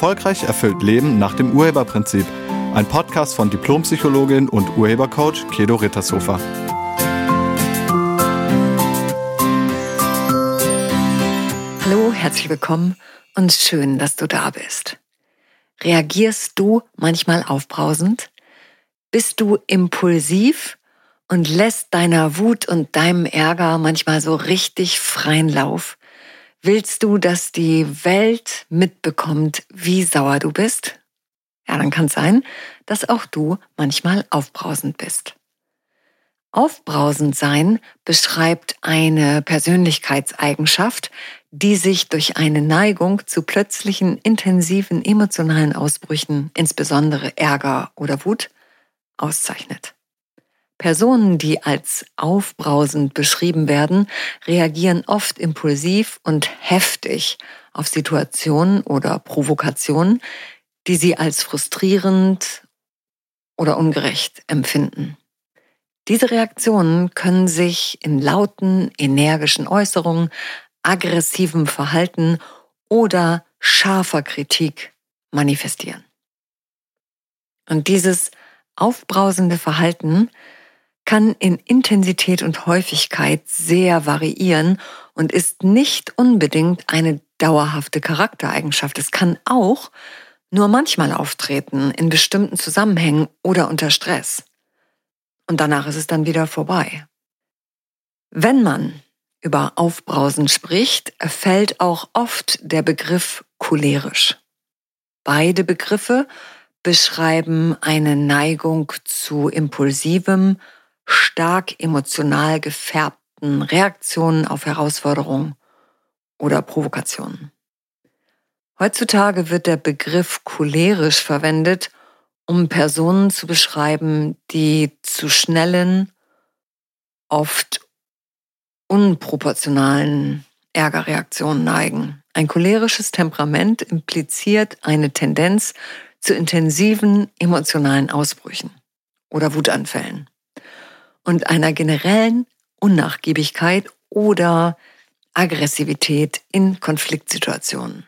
Erfolgreich erfüllt Leben nach dem Urheberprinzip. Ein Podcast von Diplompsychologin und Urhebercoach Kedo Rittershofer. Hallo, herzlich willkommen und schön, dass du da bist. Reagierst du manchmal aufbrausend? Bist du impulsiv und lässt deiner Wut und deinem Ärger manchmal so richtig freien Lauf? Willst du, dass die Welt mitbekommt, wie sauer du bist? Ja, dann kann es sein, dass auch du manchmal aufbrausend bist. Aufbrausend sein beschreibt eine Persönlichkeitseigenschaft, die sich durch eine Neigung zu plötzlichen intensiven emotionalen Ausbrüchen, insbesondere Ärger oder Wut, auszeichnet. Personen, die als aufbrausend beschrieben werden, reagieren oft impulsiv und heftig auf Situationen oder Provokationen, die sie als frustrierend oder ungerecht empfinden. Diese Reaktionen können sich in lauten, energischen Äußerungen, aggressivem Verhalten oder scharfer Kritik manifestieren. Und dieses aufbrausende Verhalten kann in Intensität und Häufigkeit sehr variieren und ist nicht unbedingt eine dauerhafte Charaktereigenschaft. Es kann auch nur manchmal auftreten, in bestimmten Zusammenhängen oder unter Stress. Und danach ist es dann wieder vorbei. Wenn man über Aufbrausen spricht, fällt auch oft der Begriff cholerisch. Beide Begriffe beschreiben eine Neigung zu impulsivem stark emotional gefärbten Reaktionen auf Herausforderungen oder Provokationen. Heutzutage wird der Begriff cholerisch verwendet, um Personen zu beschreiben, die zu schnellen, oft unproportionalen Ärgerreaktionen neigen. Ein cholerisches Temperament impliziert eine Tendenz zu intensiven emotionalen Ausbrüchen oder Wutanfällen und einer generellen Unnachgiebigkeit oder Aggressivität in Konfliktsituationen.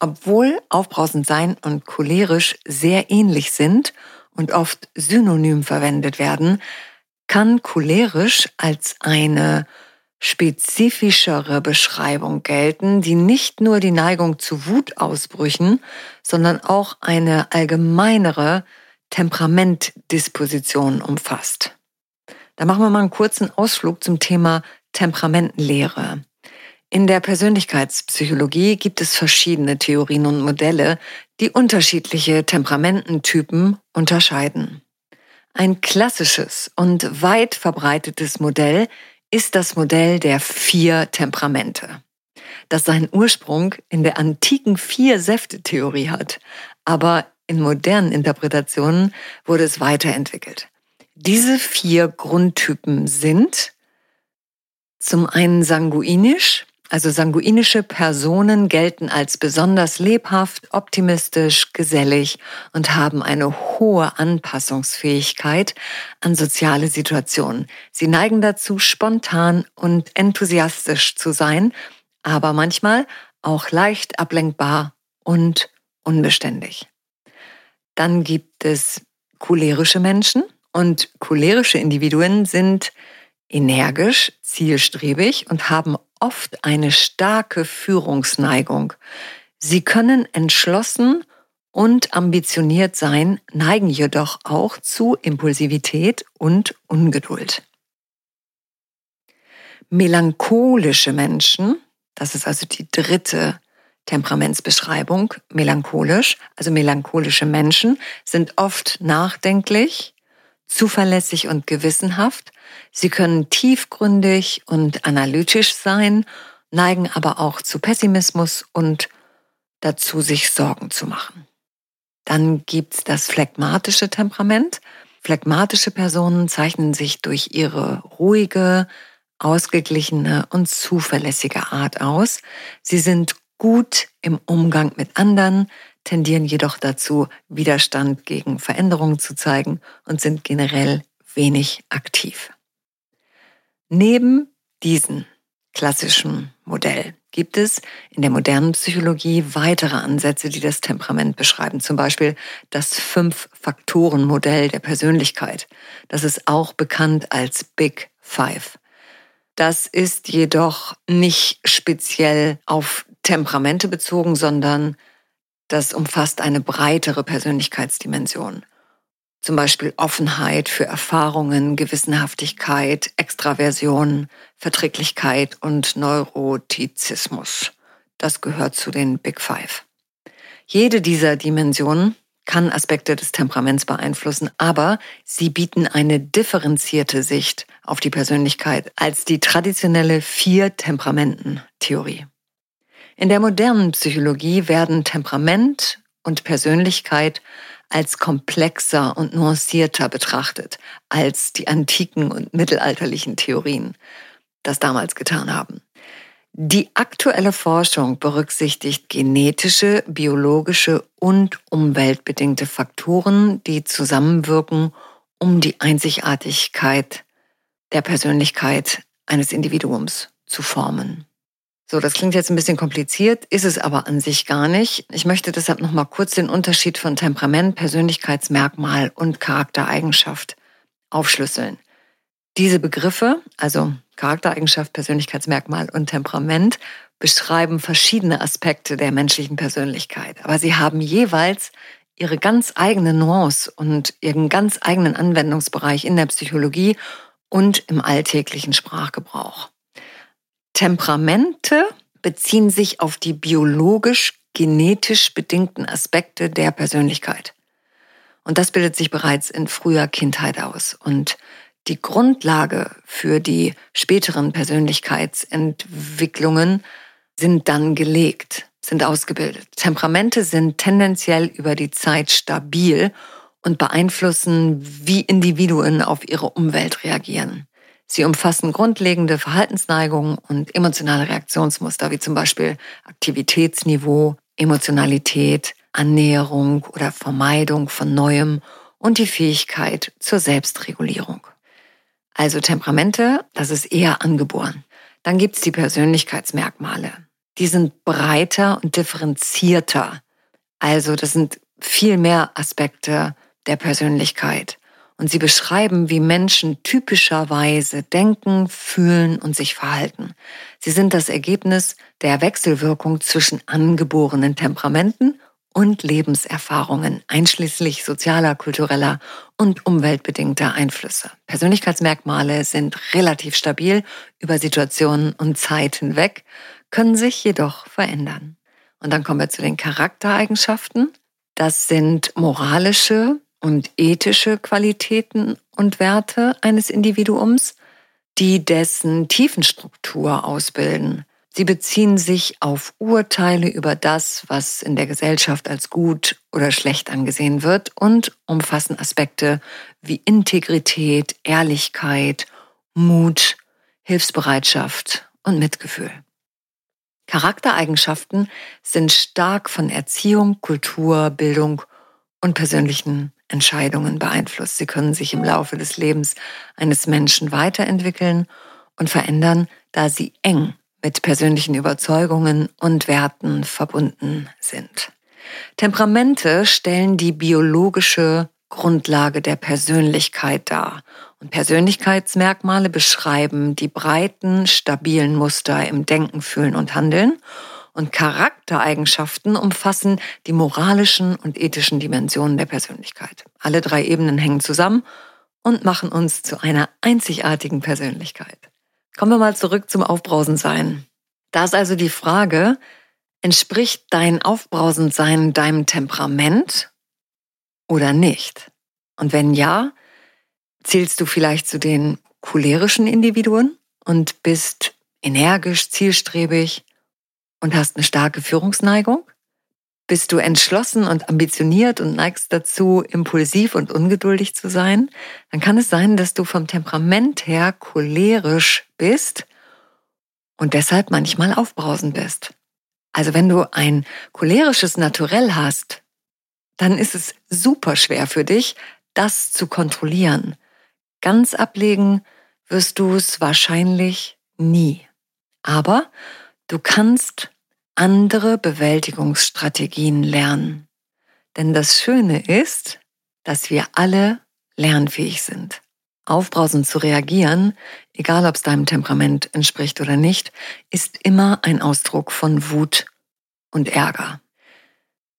Obwohl aufbrausend sein und cholerisch sehr ähnlich sind und oft synonym verwendet werden, kann cholerisch als eine spezifischere Beschreibung gelten, die nicht nur die Neigung zu Wutausbrüchen, sondern auch eine allgemeinere Temperamentdisposition umfasst. Da machen wir mal einen kurzen Ausflug zum Thema Temperamentenlehre. In der Persönlichkeitspsychologie gibt es verschiedene Theorien und Modelle, die unterschiedliche Temperamententypen unterscheiden. Ein klassisches und weit verbreitetes Modell ist das Modell der vier Temperamente, das seinen Ursprung in der antiken Vier-Säfte-Theorie hat, aber in modernen Interpretationen wurde es weiterentwickelt. Diese vier Grundtypen sind zum einen sanguinisch, also sanguinische Personen gelten als besonders lebhaft, optimistisch, gesellig und haben eine hohe Anpassungsfähigkeit an soziale Situationen. Sie neigen dazu, spontan und enthusiastisch zu sein, aber manchmal auch leicht ablenkbar und unbeständig. Dann gibt es cholerische Menschen und cholerische Individuen sind energisch, zielstrebig und haben oft eine starke Führungsneigung. Sie können entschlossen und ambitioniert sein, neigen jedoch auch zu Impulsivität und Ungeduld. Melancholische Menschen, das ist also die dritte Temperamentsbeschreibung, melancholisch. Also melancholische Menschen sind oft nachdenklich, zuverlässig und gewissenhaft. Sie können tiefgründig und analytisch sein, neigen aber auch zu Pessimismus und dazu, sich Sorgen zu machen. Dann gibt's das phlegmatische Temperament. Phlegmatische Personen zeichnen sich durch ihre ruhige, ausgeglichene und zuverlässige Art aus. Sie sind gut im Umgang mit anderen, tendieren jedoch dazu, Widerstand gegen Veränderungen zu zeigen und sind generell wenig aktiv. Neben diesem klassischen Modell gibt es in der modernen Psychologie weitere Ansätze, die das Temperament beschreiben. Zum Beispiel das Fünf-Faktoren-Modell der Persönlichkeit. Das ist auch bekannt als Big Five. Das ist jedoch nicht speziell auf Temperamente bezogen, sondern das umfasst eine breitere Persönlichkeitsdimension. Zum Beispiel Offenheit für Erfahrungen, Gewissenhaftigkeit, Extraversion, Verträglichkeit und Neurotizismus. Das gehört zu den Big Five. Jede dieser Dimensionen kann Aspekte des Temperaments beeinflussen, aber sie bieten eine differenzierte Sicht auf die Persönlichkeit als die traditionelle Vier-Temperamenten-Theorie. In der modernen Psychologie werden Temperament und Persönlichkeit als komplexer und nuancierter betrachtet, als die antiken und mittelalterlichen Theorien das damals getan haben. Die aktuelle Forschung berücksichtigt genetische, biologische und umweltbedingte Faktoren, die zusammenwirken, um die Einzigartigkeit der Persönlichkeit eines Individuums zu formen. So, das klingt jetzt ein bisschen kompliziert, ist es aber an sich gar nicht. Ich möchte deshalb noch mal kurz den Unterschied von Temperament, Persönlichkeitsmerkmal und Charaktereigenschaft aufschlüsseln. Diese Begriffe, also Charaktereigenschaft, Persönlichkeitsmerkmal und Temperament, beschreiben verschiedene Aspekte der menschlichen Persönlichkeit, aber sie haben jeweils ihre ganz eigene Nuance und ihren ganz eigenen Anwendungsbereich in der Psychologie und im alltäglichen Sprachgebrauch. Temperamente beziehen sich auf die biologisch-genetisch bedingten Aspekte der Persönlichkeit. Und das bildet sich bereits in früher Kindheit aus. Und die Grundlage für die späteren Persönlichkeitsentwicklungen sind dann gelegt, sind ausgebildet. Temperamente sind tendenziell über die Zeit stabil und beeinflussen, wie Individuen auf ihre Umwelt reagieren. Sie umfassen grundlegende Verhaltensneigungen und emotionale Reaktionsmuster, wie zum Beispiel Aktivitätsniveau, Emotionalität, Annäherung oder Vermeidung von Neuem und die Fähigkeit zur Selbstregulierung. Also Temperamente, das ist eher angeboren. Dann gibt's die Persönlichkeitsmerkmale. Die sind breiter und differenzierter. Also das sind viel mehr Aspekte der Persönlichkeit und sie beschreiben, wie Menschen typischerweise denken, fühlen und sich verhalten. Sie sind das Ergebnis der Wechselwirkung zwischen angeborenen Temperamenten und Lebenserfahrungen, einschließlich sozialer, kultureller und umweltbedingter Einflüsse. Persönlichkeitsmerkmale sind relativ stabil über Situationen und Zeit hinweg, können sich jedoch verändern. Und dann kommen wir zu den Charaktereigenschaften. Das sind moralische, und ethische Qualitäten und Werte eines Individuums, die dessen Tiefenstruktur ausbilden. Sie beziehen sich auf Urteile über das, was in der Gesellschaft als gut oder schlecht angesehen wird und umfassen Aspekte wie Integrität, Ehrlichkeit, Mut, Hilfsbereitschaft und Mitgefühl. Charaktereigenschaften sind stark von Erziehung, Kultur, Bildung und persönlichen Entscheidungen beeinflusst. Sie können sich im Laufe des Lebens eines Menschen weiterentwickeln und verändern, da sie eng mit persönlichen Überzeugungen und Werten verbunden sind. Temperamente stellen die biologische Grundlage der Persönlichkeit dar. Und Persönlichkeitsmerkmale beschreiben die breiten, stabilen Muster im Denken, Fühlen und Handeln und Charaktereigenschaften umfassen die moralischen und ethischen Dimensionen der Persönlichkeit. Alle drei Ebenen hängen zusammen und machen uns zu einer einzigartigen Persönlichkeit. Kommen wir mal zurück zum Aufbrausendsein. Da ist also die Frage, entspricht dein Aufbrausendsein deinem Temperament oder nicht? Und wenn ja, zählst du vielleicht zu den cholerischen Individuen und bist energisch, zielstrebig, und hast eine starke Führungsneigung? Bist du entschlossen und ambitioniert und neigst dazu, impulsiv und ungeduldig zu sein? Dann kann es sein, dass du vom Temperament her cholerisch bist und deshalb manchmal aufbrausend bist. Also wenn du ein cholerisches Naturell hast, dann ist es super schwer für dich, das zu kontrollieren. Ganz ablegen wirst du es wahrscheinlich nie. Aber Du kannst andere Bewältigungsstrategien lernen. Denn das Schöne ist, dass wir alle lernfähig sind. Aufbrausend zu reagieren, egal ob es deinem Temperament entspricht oder nicht, ist immer ein Ausdruck von Wut und Ärger.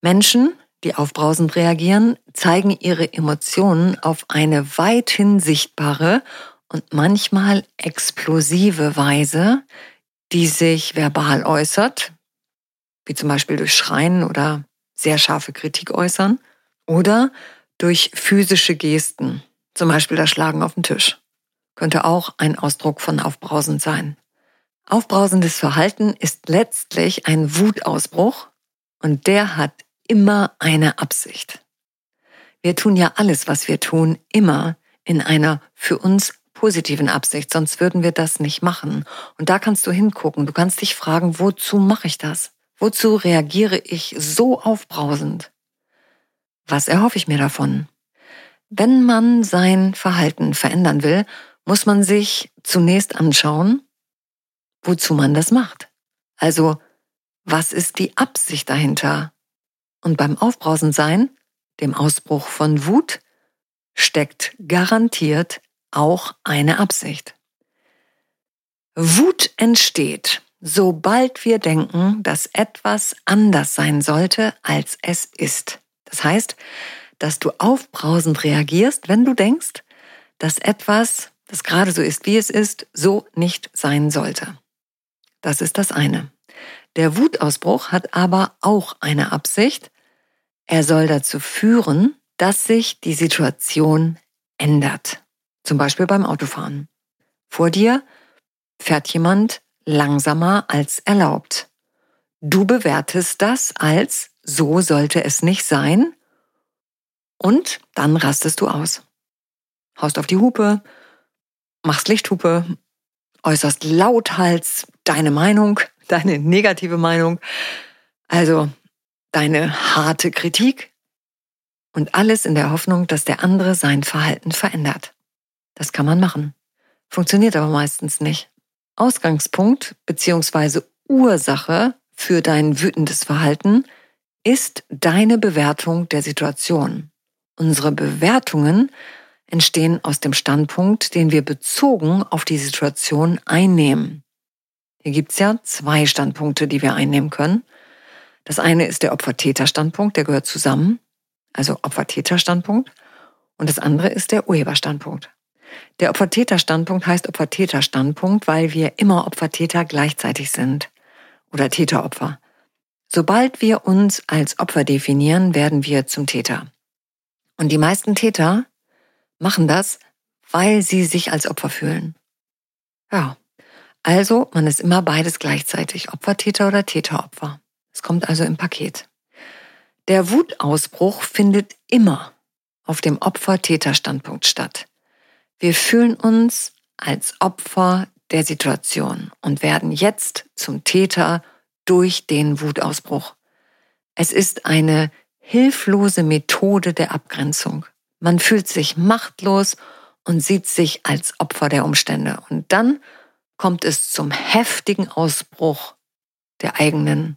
Menschen, die aufbrausend reagieren, zeigen ihre Emotionen auf eine weithin sichtbare und manchmal explosive Weise, die sich verbal äußert, wie zum Beispiel durch Schreien oder sehr scharfe Kritik äußern, oder durch physische Gesten, zum Beispiel das Schlagen auf den Tisch. Könnte auch ein Ausdruck von aufbrausend sein. Aufbrausendes Verhalten ist letztlich ein Wutausbruch und der hat immer eine Absicht. Wir tun ja alles, was wir tun, immer in einer für uns positiven Absicht, sonst würden wir das nicht machen. Und da kannst du hingucken. Du kannst dich fragen, wozu mache ich das? Wozu reagiere ich so aufbrausend? Was erhoffe ich mir davon? Wenn man sein Verhalten verändern will, muss man sich zunächst anschauen, wozu man das macht. Also, was ist die Absicht dahinter? Und beim Aufbrausendsein, dem Ausbruch von Wut, steckt garantiert auch eine Absicht. Wut entsteht, sobald wir denken, dass etwas anders sein sollte, als es ist. Das heißt, dass du aufbrausend reagierst, wenn du denkst, dass etwas, das gerade so ist, wie es ist, so nicht sein sollte. Das ist das eine. Der Wutausbruch hat aber auch eine Absicht. Er soll dazu führen, dass sich die Situation ändert. Zum Beispiel beim Autofahren. Vor dir fährt jemand langsamer als erlaubt. Du bewertest das als so sollte es nicht sein und dann rastest du aus. Haust auf die Hupe, machst Lichthupe, äußerst lauthals deine Meinung, deine negative Meinung, also deine harte Kritik und alles in der Hoffnung, dass der andere sein Verhalten verändert. Das kann man machen. Funktioniert aber meistens nicht. Ausgangspunkt bzw. Ursache für dein wütendes Verhalten ist deine Bewertung der Situation. Unsere Bewertungen entstehen aus dem Standpunkt, den wir bezogen auf die Situation einnehmen. Hier gibt's ja zwei Standpunkte, die wir einnehmen können. Das eine ist der Opfer-Täter-Standpunkt, der gehört zusammen, also Opfer-Täter-Standpunkt. Und das andere ist der Urheberstandpunkt. Der Opfer-Täter-Standpunkt heißt Opfer-Täter-Standpunkt, weil wir immer Opfer-Täter gleichzeitig sind. Oder Täter-Opfer. Sobald wir uns als Opfer definieren, werden wir zum Täter. Und die meisten Täter machen das, weil sie sich als Opfer fühlen. Ja. Also, man ist immer beides gleichzeitig, Opfertäter oder Täteropfer. Es kommt also im Paket. Der Wutausbruch findet immer auf dem Opfer-Täter-Standpunkt statt. Wir fühlen uns als Opfer der Situation und werden jetzt zum Täter durch den Wutausbruch. Es ist eine hilflose Methode der Abgrenzung. Man fühlt sich machtlos und sieht sich als Opfer der Umstände. Und dann kommt es zum heftigen Ausbruch der eigenen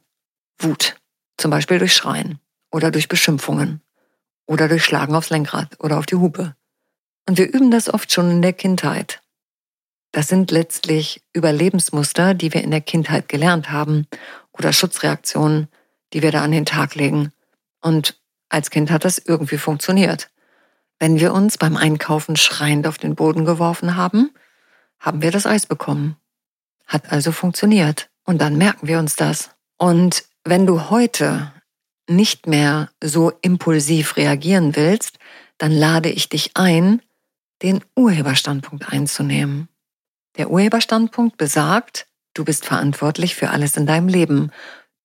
Wut. Zum Beispiel durch Schreien oder durch Beschimpfungen oder durch Schlagen aufs Lenkrad oder auf die Hupe. Und wir üben das oft schon in der Kindheit. Das sind letztlich Überlebensmuster, die wir in der Kindheit gelernt haben oder Schutzreaktionen, die wir da an den Tag legen. Und als Kind hat das irgendwie funktioniert. Wenn wir uns beim Einkaufen schreiend auf den Boden geworfen haben, haben wir das Eis bekommen. Hat also funktioniert. Und dann merken wir uns das. Und wenn du heute nicht mehr so impulsiv reagieren willst, dann lade ich dich ein, den Urheberstandpunkt einzunehmen. Der Urheberstandpunkt besagt, du bist verantwortlich für alles in deinem Leben.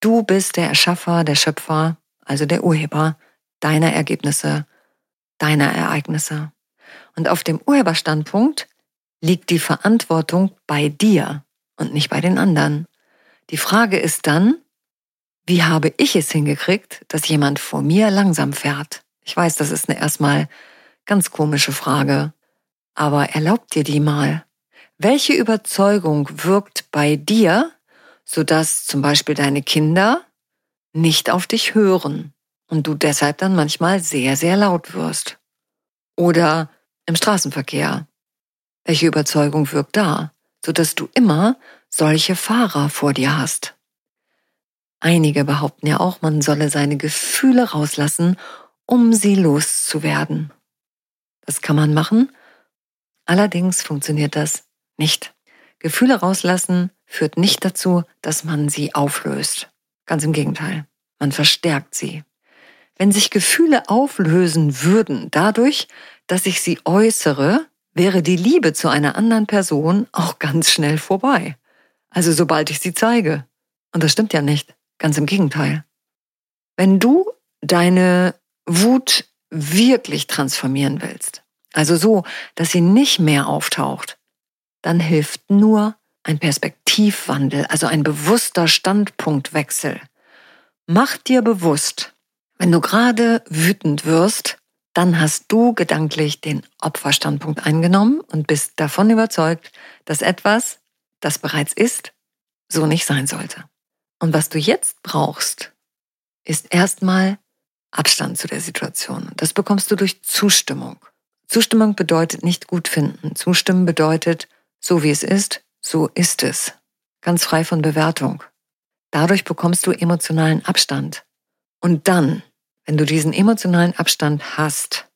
Du bist der Erschaffer, der Schöpfer, also der Urheber deiner Ergebnisse, deiner Ereignisse. Und auf dem Urheberstandpunkt liegt die Verantwortung bei dir und nicht bei den anderen. Die Frage ist dann, wie habe ich es hingekriegt, dass jemand vor mir langsam fährt? Ich weiß, das ist eine erstmal ganz komische Frage. Aber erlaub dir die mal. Welche Überzeugung wirkt bei dir sodass zum Beispiel deine Kinder nicht auf dich hören und du deshalb dann manchmal sehr, sehr laut wirst. Oder im Straßenverkehr. Welche Überzeugung wirkt da, sodass du immer solche Fahrer vor dir hast? Einige behaupten ja auch, man solle seine Gefühle rauslassen, um sie loszuwerden. Das kann man machen, allerdings funktioniert das nicht. Gefühle rauslassen führt nicht dazu, dass man sie auflöst. Ganz im Gegenteil, man verstärkt sie. Wenn sich Gefühle auflösen würden dadurch, dass ich sie äußere, wäre die Liebe zu einer anderen Person auch ganz schnell vorbei. Also sobald ich sie zeige. Und das stimmt ja nicht. Ganz im Gegenteil. Wenn du deine Wut wirklich transformieren willst, also so, dass sie nicht mehr auftaucht, dann hilft nur ein Perspektivwandel, also ein bewusster Standpunktwechsel. Mach dir bewusst, wenn du gerade wütend wirst, dann hast du gedanklich den Opferstandpunkt eingenommen und bist davon überzeugt, dass etwas, das bereits ist, so nicht sein sollte. Und was du jetzt brauchst, ist erstmal Abstand zu der Situation. Das bekommst du durch Zustimmung. Zustimmung bedeutet nicht gut finden. Zustimmen bedeutet, so wie es ist, so ist es. Ganz frei von Bewertung. Dadurch bekommst du emotionalen Abstand. Und dann, wenn du diesen emotionalen Abstand hast,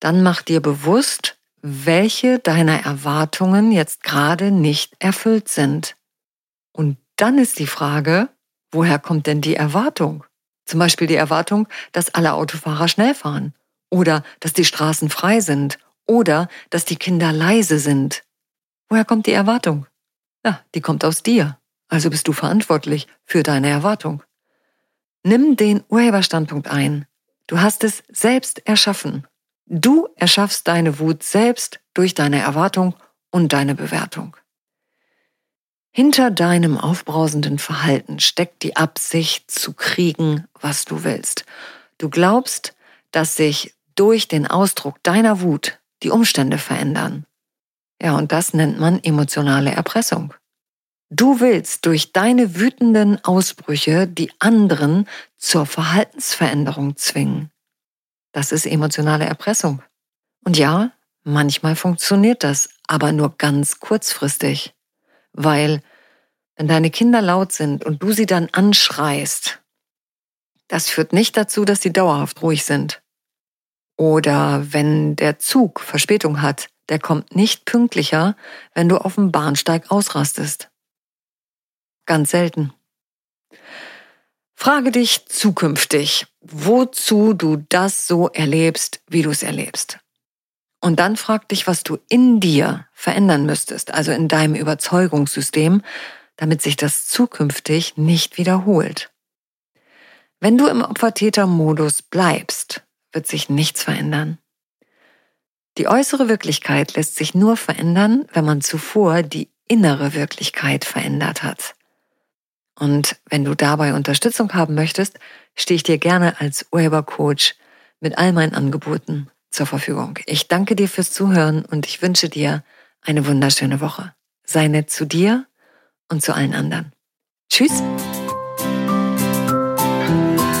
dann mach dir bewusst, welche deiner Erwartungen jetzt gerade nicht erfüllt sind. Und dann ist die Frage, woher kommt denn die Erwartung? Zum Beispiel die Erwartung, dass alle Autofahrer schnell fahren oder dass die Straßen frei sind oder dass die Kinder leise sind. Woher kommt die Erwartung? Ja, die kommt aus dir. Also bist du verantwortlich für deine Erwartung. Nimm den Urheberstandpunkt ein. Du hast es selbst erschaffen. Du erschaffst deine Wut selbst durch deine Erwartung und deine Bewertung. Hinter deinem aufbrausenden Verhalten steckt die Absicht zu kriegen, was du willst. Du glaubst, dass sich durch den Ausdruck deiner Wut die Umstände verändern. Ja, und das nennt man emotionale Erpressung. Du willst durch deine wütenden Ausbrüche die anderen zur Verhaltensveränderung zwingen. Das ist emotionale Erpressung. Und ja, manchmal funktioniert das, aber nur ganz kurzfristig. Weil, wenn deine Kinder laut sind und du sie dann anschreist, das führt nicht dazu, dass sie dauerhaft ruhig sind. Oder wenn der Zug Verspätung hat, der kommt nicht pünktlicher, wenn du auf dem Bahnsteig ausrastest. Ganz selten. Frage dich zukünftig, wozu du das so erlebst, wie du es erlebst. Und dann frag dich, was du in dir verändern müsstest, also in deinem Überzeugungssystem, damit sich das zukünftig nicht wiederholt. Wenn du im Opfertäter-Modus bleibst, wird sich nichts verändern. Die äußere Wirklichkeit lässt sich nur verändern, wenn man zuvor die innere Wirklichkeit verändert hat. Und wenn du dabei Unterstützung haben möchtest, stehe ich dir gerne als Urhebercoach mit all meinen Angeboten zur Verfügung. Ich danke dir fürs Zuhören und ich wünsche dir eine wunderschöne Woche. Sei nett zu dir und zu allen anderen. Tschüss.